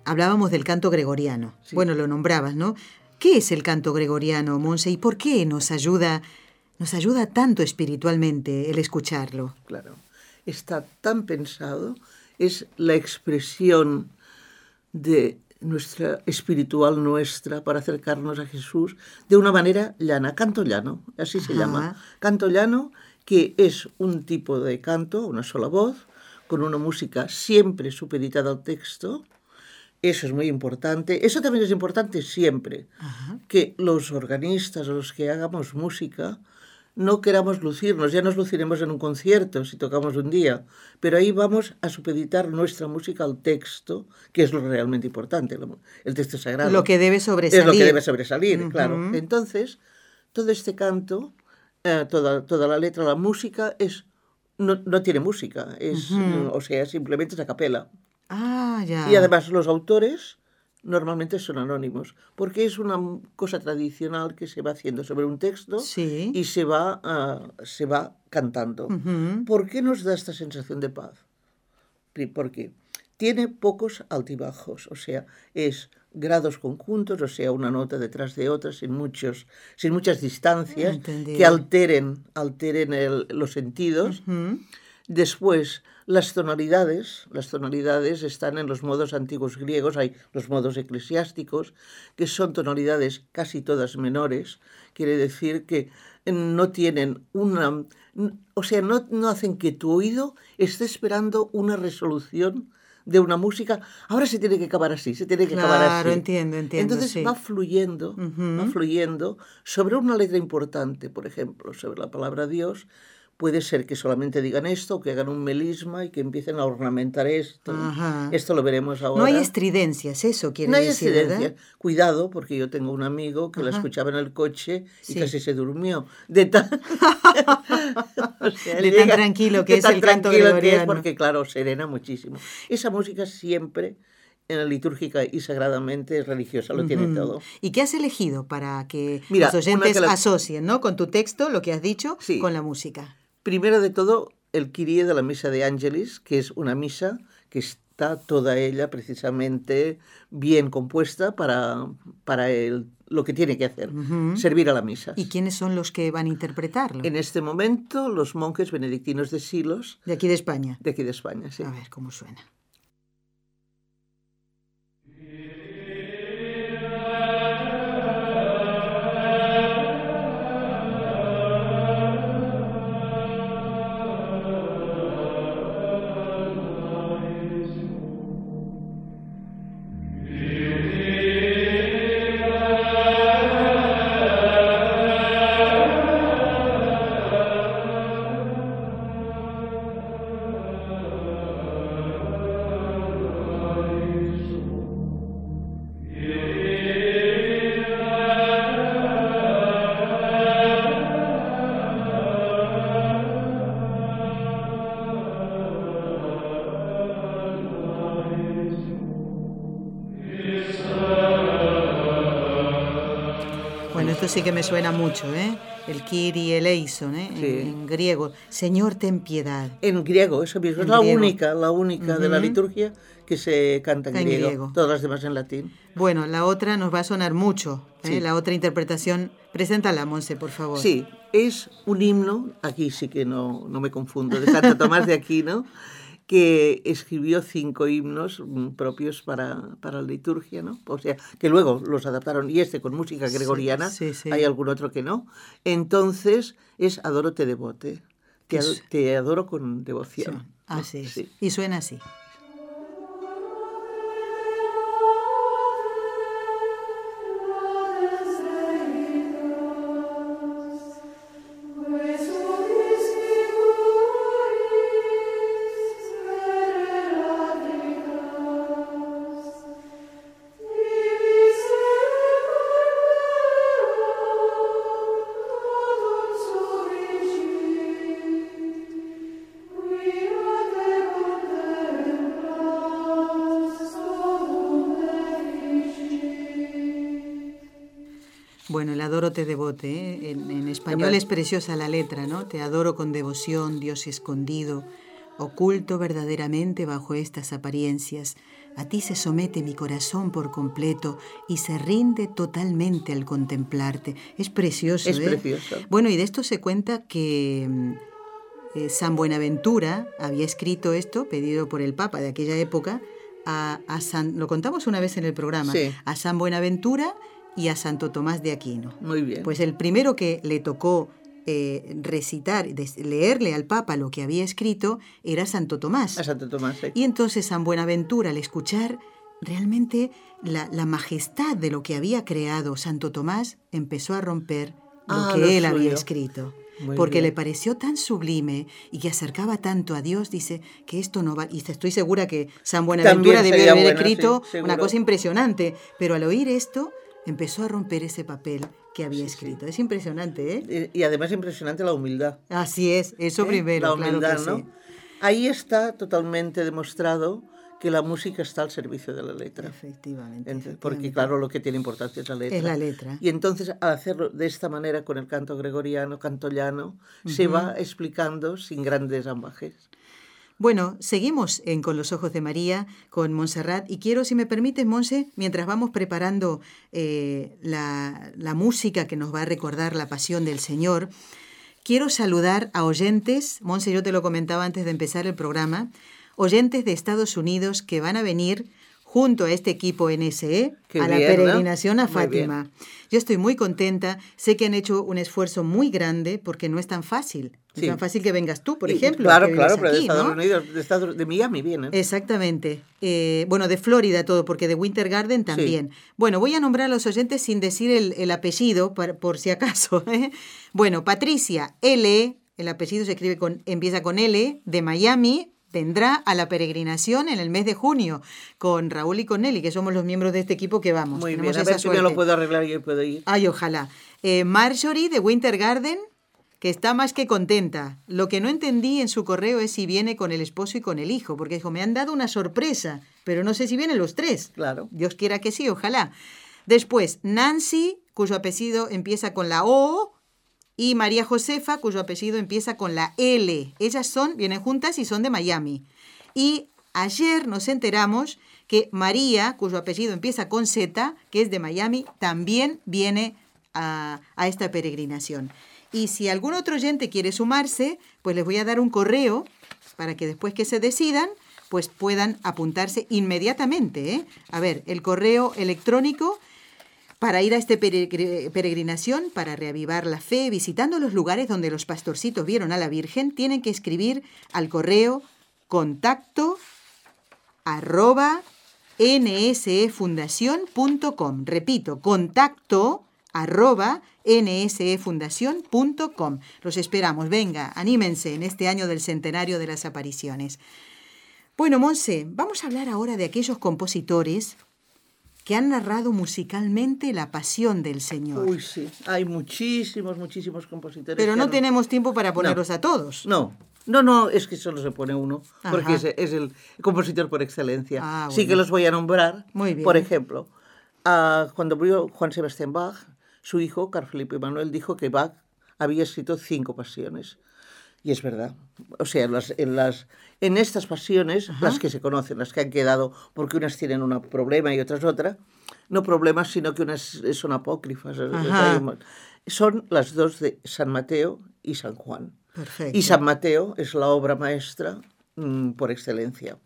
Speaker 1: hablábamos del canto gregoriano. Bueno, lo nombrabas, ¿no? ¿Qué es el canto gregoriano, Monse, y por qué nos ayuda, nos ayuda tanto espiritualmente el escucharlo?
Speaker 2: Claro está tan pensado, es la expresión de nuestra espiritual nuestra para acercarnos a Jesús de una manera llana, canto llano, así se llama. Canto llano, que es un tipo de canto, una sola voz, con una música siempre supeditada al texto. Eso es muy importante. Eso también es importante siempre, que los organistas o los que hagamos música no queramos lucirnos, ya nos luciremos en un concierto si tocamos un día, pero ahí vamos a supeditar nuestra música al texto, que es lo realmente importante, el texto sagrado.
Speaker 1: Lo que debe sobresalir.
Speaker 2: Es lo que debe sobresalir, claro. Entonces, todo este canto, eh, toda, toda la letra, la música, es no, no tiene música, es, o sea, simplemente es a capela.
Speaker 1: Ah, ya.
Speaker 2: Y además los autores normalmente son anónimos, porque es una cosa tradicional que se va haciendo sobre un texto y se va, ah, se va cantando. ¿Por qué nos da esta sensación de paz? Porque tiene pocos altibajos, o sea, es grados conjuntos, o sea, una nota detrás de otra, sin, muchos, sin muchas distancias que alteren, alteren los sentidos. Después, las tonalidades, las tonalidades están en los modos antiguos griegos, hay los modos eclesiásticos, que son tonalidades casi todas menores, quiere decir que no tienen una, o sea, no, no hacen que tu oído esté esperando una resolución de una música, ahora se tiene que acabar así, se tiene que acabar así.
Speaker 1: Claro, entiendo, entiendo.
Speaker 2: Entonces va fluyendo, va fluyendo sobre una letra importante, por ejemplo, sobre la palabra Dios, puede ser que solamente digan esto, que hagan un melisma y que empiecen a ornamentar esto. Esto lo veremos ahora.
Speaker 1: No hay estridencias, eso quiere
Speaker 2: decir.
Speaker 1: No hay estridencias.
Speaker 2: Cuidado, porque yo tengo un amigo que la escuchaba en el coche y casi se durmió. De tan,
Speaker 1: tranquilo que es el canto gregoriano. Que es
Speaker 2: porque, claro, serena muchísimo. Esa música siempre en la litúrgica y sagradamente religiosa, lo tiene todo.
Speaker 1: ¿Y qué has elegido para que los oyentes asocien ¿no? con tu texto, lo que has dicho, con la música?
Speaker 2: Primero de todo, el Kyrie de la Misa de Ángelis, que es una misa que está toda ella precisamente bien compuesta para, para el, lo que tiene que hacer, servir a la misa.
Speaker 1: ¿Y quiénes son los que van a interpretarlo?
Speaker 2: En este momento, los monjes benedictinos de Silos.
Speaker 1: De aquí de España.
Speaker 2: De aquí de España, sí.
Speaker 1: A ver cómo suena. Sí que me suena mucho, ¿eh? El Kiri, el Eison, ¿eh? En, griego. Señor, ten piedad.
Speaker 2: En griego, eso mismo. es la única, la única de la liturgia que se canta en, griego. Todas las demás en latín.
Speaker 1: Bueno, la otra nos va a sonar mucho. ¿eh? La otra interpretación. Preséntala, Monse, por favor.
Speaker 2: Sí, es un himno, aquí sí que no, no me confundo, de Santo Tomás de Aquino, que escribió cinco himnos mm, propios para, para la liturgia, ¿no? O sea, que luego los adaptaron, y este con música gregoriana,
Speaker 1: sí, sí.
Speaker 2: hay algún otro que no. Entonces es Adoro te devote, te, adoro con devoción.
Speaker 1: Así es. Y suena así. Adoro te devote. ¿eh? En, en español es preciosa la letra, ¿no? Te adoro con devoción, Dios escondido, oculto verdaderamente bajo estas apariencias. A ti se somete mi corazón por completo y se rinde totalmente al contemplarte. Es precioso,
Speaker 2: Es
Speaker 1: ¿eh?
Speaker 2: precioso.
Speaker 1: Bueno, y de esto se cuenta que mm, eh, San Buenaventura había escrito esto, pedido por el Papa de aquella época, a, a San, lo contamos una vez en el programa,
Speaker 2: Sí.
Speaker 1: a San Buenaventura y a Santo Tomás de Aquino.
Speaker 2: Muy bien.
Speaker 1: Pues el primero que le tocó eh, recitar, leerle al Papa lo que había escrito era Santo Tomás.
Speaker 2: a Santo Tomás. sí.
Speaker 1: Y entonces San Buenaventura, al escuchar realmente la, la majestad de lo que había creado Santo Tomás, empezó a romper lo
Speaker 2: Ah,
Speaker 1: que
Speaker 2: lo
Speaker 1: él había escrito.
Speaker 2: Muy
Speaker 1: porque le pareció tan sublime y que acercaba tanto a Dios, dice que esto no va. Y estoy segura que San Buenaventura debió haber
Speaker 2: bueno,
Speaker 1: escrito
Speaker 2: sí,
Speaker 1: una cosa impresionante, pero al oír esto empezó a romper ese papel que había
Speaker 2: Sí, sí.
Speaker 1: escrito. Es impresionante, ¿eh?
Speaker 2: Y, además impresionante la humildad.
Speaker 1: Así es, eso
Speaker 2: ¿eh?
Speaker 1: primero,
Speaker 2: La
Speaker 1: claro
Speaker 2: humildad,
Speaker 1: que
Speaker 2: ¿no?
Speaker 1: sí.
Speaker 2: Ahí está totalmente demostrado que la música está al servicio de la letra.
Speaker 1: Efectivamente.
Speaker 2: Entonces, porque
Speaker 1: efectivamente.
Speaker 2: claro, lo que tiene importancia es la letra.
Speaker 1: Es la letra.
Speaker 2: Y entonces, al hacerlo de esta manera con el canto gregoriano, canto llano, se va explicando sin grandes ambajes.
Speaker 1: Bueno, seguimos en Con los Ojos de María, con Montserrat, y quiero, si me permites, Monse, mientras vamos preparando eh, la, la música que nos va a recordar la pasión del Señor, quiero saludar a oyentes, Monse, yo te lo comentaba antes de empezar el programa, oyentes de Estados Unidos que van a venir junto a este equipo NSE
Speaker 2: Qué
Speaker 1: a la
Speaker 2: bien, ¿no?
Speaker 1: peregrinación a. Fátima. Yo estoy muy contenta, sé que han hecho un esfuerzo muy grande porque no es tan fácil.
Speaker 2: Sí.
Speaker 1: es tan fácil que vengas tú, por ejemplo.
Speaker 2: Claro, claro,
Speaker 1: vives
Speaker 2: pero de
Speaker 1: aquí,
Speaker 2: Estados
Speaker 1: ¿no?
Speaker 2: Unidos, de, Estados, de Miami vienen.
Speaker 1: Exactamente. Eh, bueno, de Florida todo, porque de Winter Garden también. Bueno, voy a nombrar a los oyentes sin decir el, el apellido, por, por si acaso. ¿eh? Bueno, Patricia L, el apellido se escribe con, empieza con L, de Miami, vendrá a la peregrinación en el mes de junio con Raúl y con Nelly, que somos los miembros de este equipo que vamos.
Speaker 2: Muy
Speaker 1: Tenemos
Speaker 2: bien, a ver si me lo puedo arreglar y yo puedo ir.
Speaker 1: Ay, ojalá. Eh, Marjorie de Winter Garden, que está más que contenta. Lo que no entendí en su correo es si viene con el esposo y con el hijo, porque dijo, me han dado una sorpresa, pero no sé si vienen los tres.
Speaker 2: Claro.
Speaker 1: Dios quiera que sí, ojalá. Después, Nancy, cuyo apellido empieza con la O, y María Josefa, cuyo apellido empieza con la L. Ellas son, vienen juntas y son de Miami. Y ayer nos enteramos que María, cuyo apellido empieza con Z, que es de Miami, también viene a, a esta peregrinación. Y si algún otro oyente quiere sumarse, pues les voy a dar un correo para que después que se decidan, pues puedan apuntarse inmediatamente. ¿eh? A ver, el correo electrónico para ir a esta peregr- peregrinación, para reavivar la fe, visitando los lugares donde los pastorcitos vieron a la Virgen, tienen que escribir al correo contacto arroba nsefundación.com. Repito, contacto arroba nsefundación.com. Los esperamos. Venga, anímense en este año del centenario de las apariciones. Bueno, Monse, vamos a hablar ahora de aquellos compositores que han narrado musicalmente la pasión del Señor.
Speaker 2: Uy, sí. Hay muchísimos, muchísimos compositores.
Speaker 1: Pero no
Speaker 2: han-
Speaker 1: tenemos tiempo para ponerlos a todos.
Speaker 2: No, no, no, es que solo se pone uno, porque es, es el compositor por excelencia.
Speaker 1: Ah,
Speaker 2: Sí
Speaker 1: bueno.
Speaker 2: que los voy a nombrar.
Speaker 1: Muy bien.
Speaker 2: Por ejemplo, ah, cuando murió Juan Sebastián Bach, su hijo, Carl Felipe Manuel, dijo que Bach había escrito cinco pasiones. Y es verdad. O sea, en las, en, las, en estas pasiones, las que se conocen, las que han quedado, porque unas tienen un problema y otras otra, no problemas, sino que unas son apócrifas. Son las dos de San Mateo y San Juan.
Speaker 1: Perfecto.
Speaker 2: Y San Mateo es la obra maestra mm, por excelencia.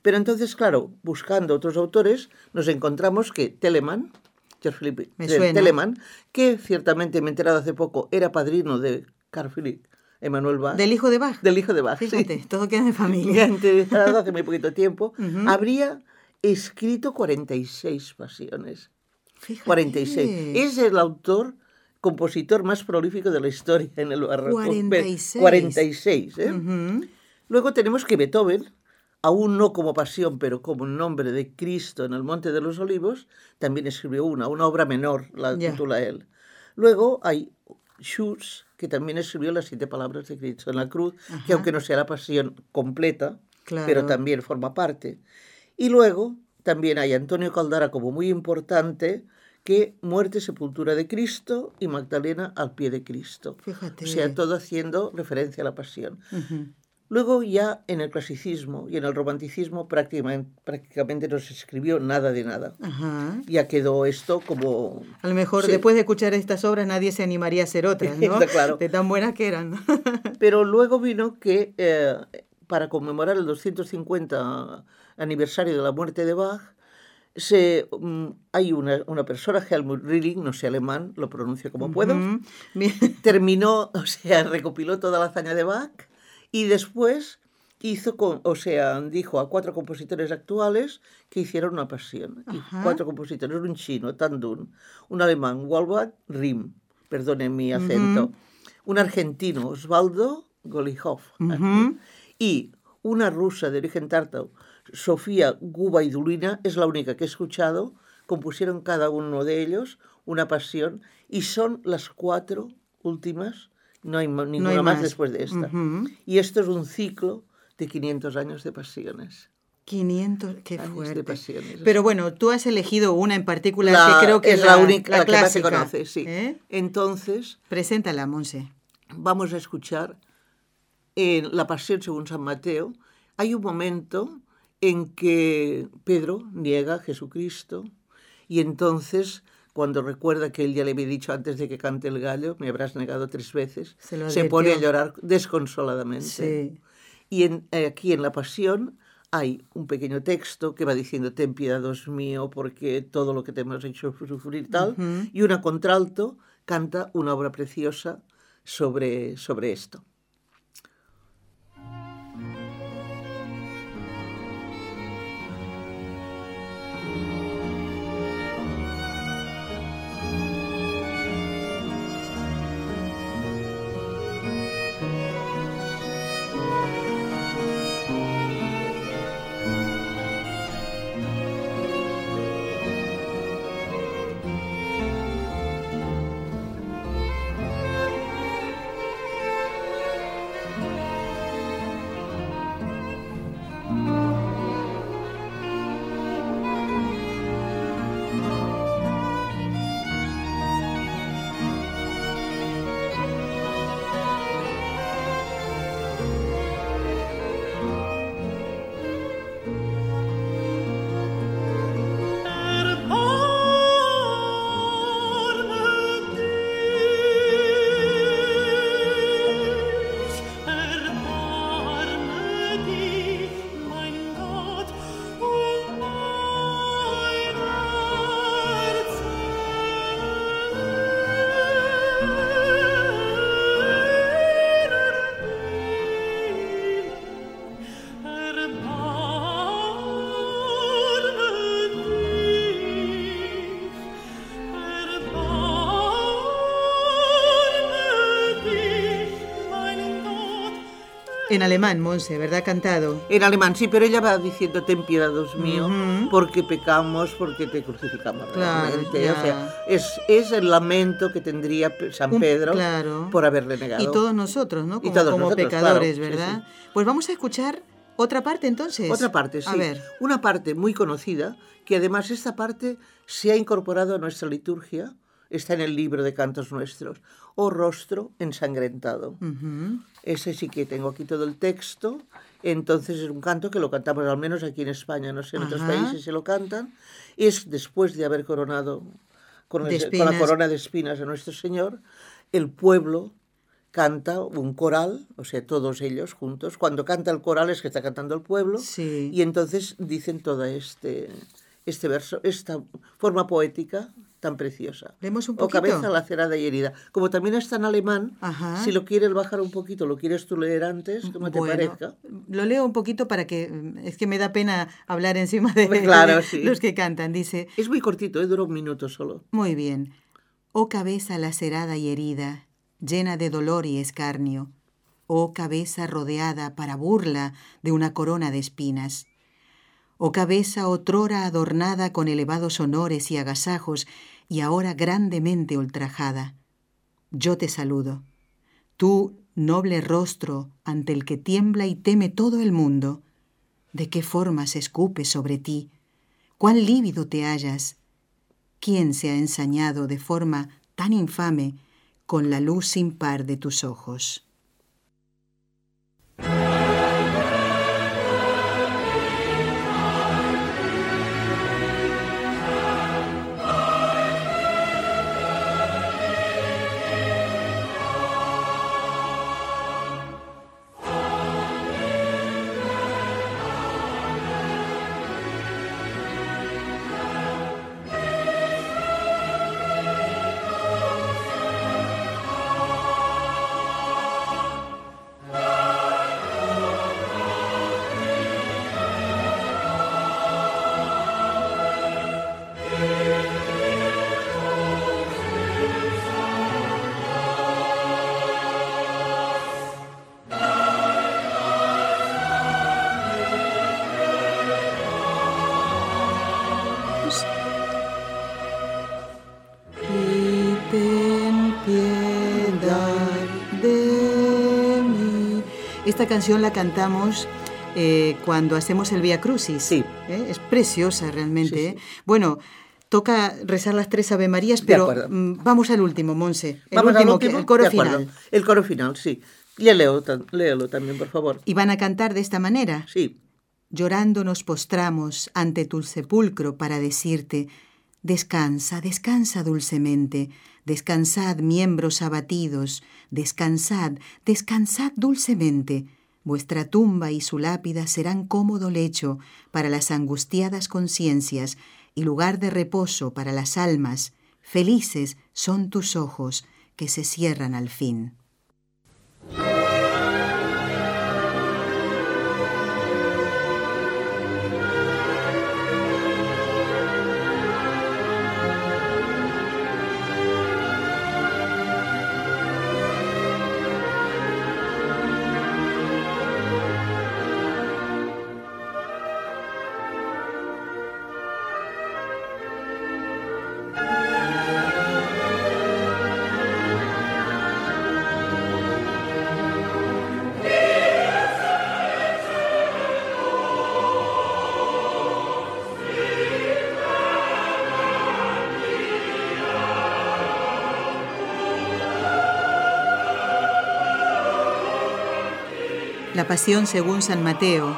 Speaker 2: Pero entonces, claro, buscando otros autores, nos encontramos que Telemann, George Philippe. Telemann, que ciertamente me he enterado hace poco, era padrino de Carl Philipp Emanuel Bach,
Speaker 1: Del hijo de Bach.
Speaker 2: del hijo de Bach. sí.
Speaker 1: Fíjate, todo queda de familia.
Speaker 2: enterado hace muy poquito tiempo,
Speaker 1: Ujú.
Speaker 2: habría escrito 46 pasiones.
Speaker 1: Fíjate.
Speaker 2: 46. Es el autor, compositor más prolífico de la historia en el barroco.
Speaker 1: 46.
Speaker 2: 46, ¿eh?
Speaker 1: Ujú.
Speaker 2: Luego tenemos que Beethoven, aún no como pasión, pero como nombre de Cristo en el Monte de los Olivos, también escribió una, una obra menor, la
Speaker 1: Ya.
Speaker 2: titula él. Luego hay Schutz, que también escribió las siete palabras de Cristo en la cruz,
Speaker 1: Ajá.
Speaker 2: que aunque no sea la pasión completa,
Speaker 1: Claro.
Speaker 2: pero también forma parte. Y luego también hay Antonio Caldara como muy importante, que muerte, sepultura de Cristo y Magdalena al pie de Cristo.
Speaker 1: Fíjate.
Speaker 2: O sea, todo haciendo referencia a la pasión. Luego ya en el clasicismo y en el romanticismo prácticamente, prácticamente no se escribió nada de nada.
Speaker 1: Ajá.
Speaker 2: Ya quedó esto como...
Speaker 1: A lo mejor
Speaker 2: Sí.
Speaker 1: después de escuchar estas obras nadie se animaría a hacer otras, ¿no?
Speaker 2: Está claro.
Speaker 1: De tan buenas que eran.
Speaker 2: Pero luego vino que eh, para conmemorar el 250 aniversario de la muerte de Bach, se, mm, hay una, una persona, Helmut Rilling, no sé alemán, lo pronuncio como puedo, terminó, o sea, recopiló toda la hazaña de Bach y después hizo, con, o sea, dijo a cuatro compositores actuales que hicieron una pasión. Y cuatro compositores, un chino, Tandun, un alemán, Walbach Rim, perdonen mi acento, un argentino, Osvaldo Golihoff,
Speaker 1: Ujú.
Speaker 2: y una rusa de origen tártaro, Sofía Gubaidulina, es la única que he escuchado, compusieron cada uno de ellos una pasión y son las cuatro últimas, no hay más.
Speaker 1: más.
Speaker 2: después de esta. Y esto es un ciclo de 500 años de pasiones.
Speaker 1: 500, qué
Speaker 2: Años de
Speaker 1: fuerte.
Speaker 2: pasiones.
Speaker 1: Pero bueno, tú has elegido una en particular
Speaker 2: La-
Speaker 1: que creo que
Speaker 2: es la, única, la, que más se
Speaker 1: clásica,
Speaker 2: conoce, sí.
Speaker 1: ¿eh?
Speaker 2: Entonces,
Speaker 1: Preséntala, Monse.
Speaker 2: vamos a escuchar en la Pasión según San Mateo, hay un momento en que Pedro niega a Jesucristo y entonces cuando recuerda que él ya le había dicho antes de que cante el gallo, me habrás negado tres veces,
Speaker 1: Se
Speaker 2: se pone a llorar desconsoladamente.
Speaker 1: Sí.
Speaker 2: Y en- aquí en la Pasión hay un pequeño texto que va diciendo, ten piedad, Dios mío, porque todo lo que te hemos hecho sufrir tal, y una contralto canta una obra preciosa sobre, sobre esto.
Speaker 1: En alemán, Monse, ¿verdad? Cantado.
Speaker 2: En alemán, sí, pero ella va diciendo, ten piedad, Dios mío, porque pecamos, porque te crucificamos.
Speaker 1: Claro,
Speaker 2: realmente. O sea, es, es el lamento que tendría San
Speaker 1: Un-
Speaker 2: Pedro
Speaker 1: claro.
Speaker 2: por haberle negado.
Speaker 1: Y todos nosotros, ¿no?
Speaker 2: Y
Speaker 1: Como,
Speaker 2: todos
Speaker 1: como
Speaker 2: nosotros,
Speaker 1: pecadores,
Speaker 2: claro,
Speaker 1: ¿verdad?
Speaker 2: sí.
Speaker 1: Pues vamos a escuchar otra parte entonces.
Speaker 2: Otra parte, sí.
Speaker 1: A ver.
Speaker 2: Una parte muy conocida, que además esta parte se ha incorporado a nuestra liturgia, está en el libro de cantos nuestros, o rostro ensangrentado.
Speaker 1: Ujú.
Speaker 2: Ese sí que tengo aquí todo el texto. Entonces es un canto que lo cantamos al menos aquí en España, no sé, en otros países se lo cantan. Es después de haber coronado con, el- la corona de espinas a nuestro Señor, el pueblo canta un coral, o sea, todos ellos juntos. Cuando canta el coral es que está cantando el pueblo.
Speaker 1: Sí.
Speaker 2: Y entonces dicen toda este, este verso, esta forma poética tan preciosa.
Speaker 1: Leemos un
Speaker 2: O cabeza lacerada y herida. Como también está en alemán,
Speaker 1: Ajá.
Speaker 2: si lo quieres bajar un poquito, lo quieres tú leer antes, como te parezca.
Speaker 1: Lo leo un poquito para que es que me da pena hablar encima de,
Speaker 2: claro,
Speaker 1: de
Speaker 2: sí.
Speaker 1: los que cantan. Dice,
Speaker 2: Es muy cortito, ¿eh? dura un minuto solo.
Speaker 1: muy bien. Oh cabeza lacerada y herida, llena de dolor y escarnio. Oh cabeza rodeada para burla de una corona de espinas. Oh cabeza otrora adornada con elevados honores y agasajos y ahora grandemente ultrajada. Yo te saludo. Tú, noble rostro ante el que tiembla y teme todo el mundo. ¿De qué forma se escupe sobre ti? ¿Cuán lívido te hallas? ¿Quién se ha ensañado de forma tan infame con la luz sin par de tus ojos? Esta canción la cantamos eh, cuando hacemos el Vía Crucis.
Speaker 2: Sí.
Speaker 1: ¿eh? Es preciosa realmente.
Speaker 2: Sí, sí.
Speaker 1: ¿eh? Bueno, toca rezar las tres Ave Marías, pero mm, vamos al último, Monse. El
Speaker 2: Vamos al
Speaker 1: último, que-
Speaker 2: último,
Speaker 1: el coro
Speaker 2: de
Speaker 1: final.
Speaker 2: El coro final, sí. Léelo, tan- léelo también, por favor.
Speaker 1: Y van a cantar de esta manera.
Speaker 2: Sí.
Speaker 1: Llorando nos postramos ante tu sepulcro para decirte, descansa, descansa dulcemente, descansad miembros abatidos, descansad, descansad dulcemente. Vuestra tumba y su lápida serán cómodo lecho para las angustiadas conciencias y lugar de reposo para las almas. Felices son tus ojos que se cierran al fin. La Pasión según San Mateo,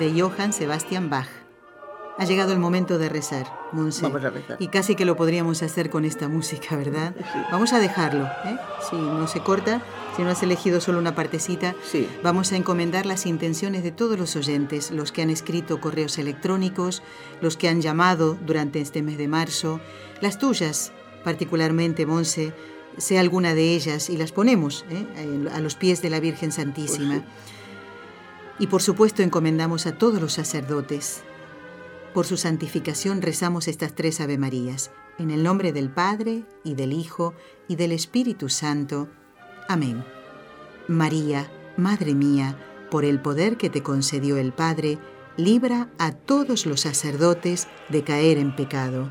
Speaker 1: de Johann Sebastian Bach. Ha llegado el momento de rezar, Monse.
Speaker 2: Vamos a rezar.
Speaker 1: Y casi que lo podríamos hacer con esta música, ¿verdad?
Speaker 2: Sí.
Speaker 1: Vamos a dejarlo, ¿eh? Si no se corta, si no has elegido solo una partecita,
Speaker 2: Sí.
Speaker 1: vamos a encomendar las intenciones de todos los oyentes, los que han escrito correos electrónicos, los que han llamado durante este mes de marzo, las tuyas, particularmente, Monse, sea alguna de ellas, y las ponemos ¿eh? a los pies de la Virgen Santísima. Y por supuesto encomendamos a todos los sacerdotes. Por su santificación rezamos estas tres Ave Marías, en el nombre del Padre, y del Hijo, y del Espíritu Santo. Amén. María, Madre mía, por el poder que te concedió el Padre, libra a todos los sacerdotes de caer en pecado.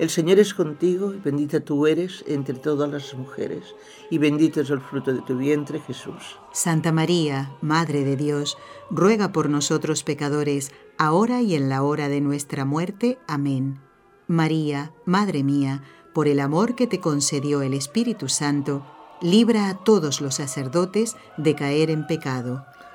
Speaker 2: El Señor es contigo, bendita tú eres entre todas las mujeres, y bendito es el fruto de tu vientre, Jesús.
Speaker 1: Santa María, Madre de Dios, ruega por nosotros pecadores, ahora y en la hora de nuestra muerte. Amén. María, Madre mía, por el amor que te concedió el Espíritu Santo, libra a todos los sacerdotes de caer en pecado.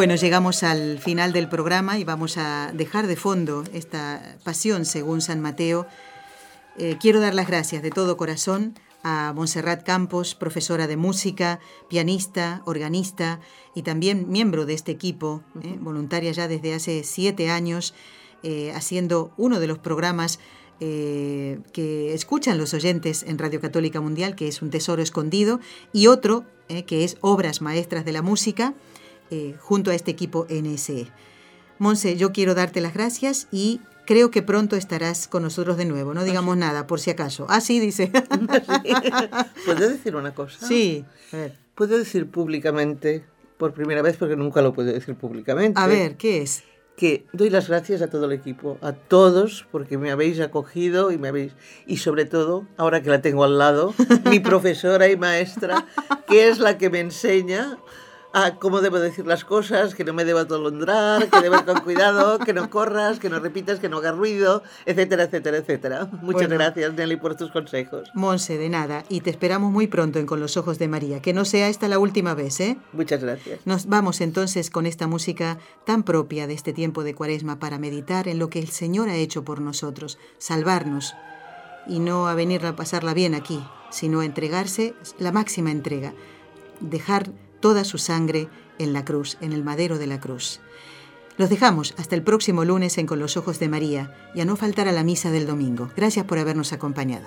Speaker 1: Bueno, llegamos al final del programa y vamos a dejar de fondo esta pasión según San Mateo. Eh, quiero dar las gracias de todo corazón a Montserrat Campos, profesora de música, pianista, organista y también miembro de este equipo, eh, voluntaria ya desde hace siete años, eh, haciendo uno de los programas eh, que escuchan los oyentes en Radio Católica Mundial, que es Un Tesoro Escondido, y otro eh, que es Obras Maestras de la Música, eh, junto a este equipo NSE. Monse, yo quiero darte las gracias y creo que pronto estarás con nosotros de nuevo. No digamos nada, por si acaso. Ah, sí, dice.
Speaker 2: ¿Puedo decir una cosa?
Speaker 1: Sí. A ver.
Speaker 2: Puedo decir públicamente, por primera vez, porque nunca lo puedo decir públicamente.
Speaker 1: A ver, ¿qué es?
Speaker 2: que doy las gracias a todo el equipo, a todos, porque me habéis acogido y me habéis y sobre todo, ahora que la tengo al lado, mi profesora y maestra, que es la que me enseña a cómo debo decir las cosas, que no me debo atolondrar, que debo ir con cuidado, que no corras, que no repitas, que no hagas ruido, etcétera, etcétera, etcétera. Muchas
Speaker 1: Bueno.
Speaker 2: gracias, Nelly, por tus consejos.
Speaker 1: Monse, de nada. Y te esperamos muy pronto en Con los Ojos de María. Que no sea esta la última vez, ¿eh?
Speaker 2: Muchas gracias.
Speaker 1: Nos vamos entonces con esta música tan propia de este tiempo de cuaresma para meditar en lo que el Señor ha hecho por nosotros, salvarnos y no a venir a pasarla bien aquí, sino a entregarse la máxima entrega, dejar toda su sangre en la cruz, en el madero de la cruz. Los dejamos hasta el próximo lunes en Con los Ojos de María y a no faltar a la misa del domingo. Gracias por habernos acompañado.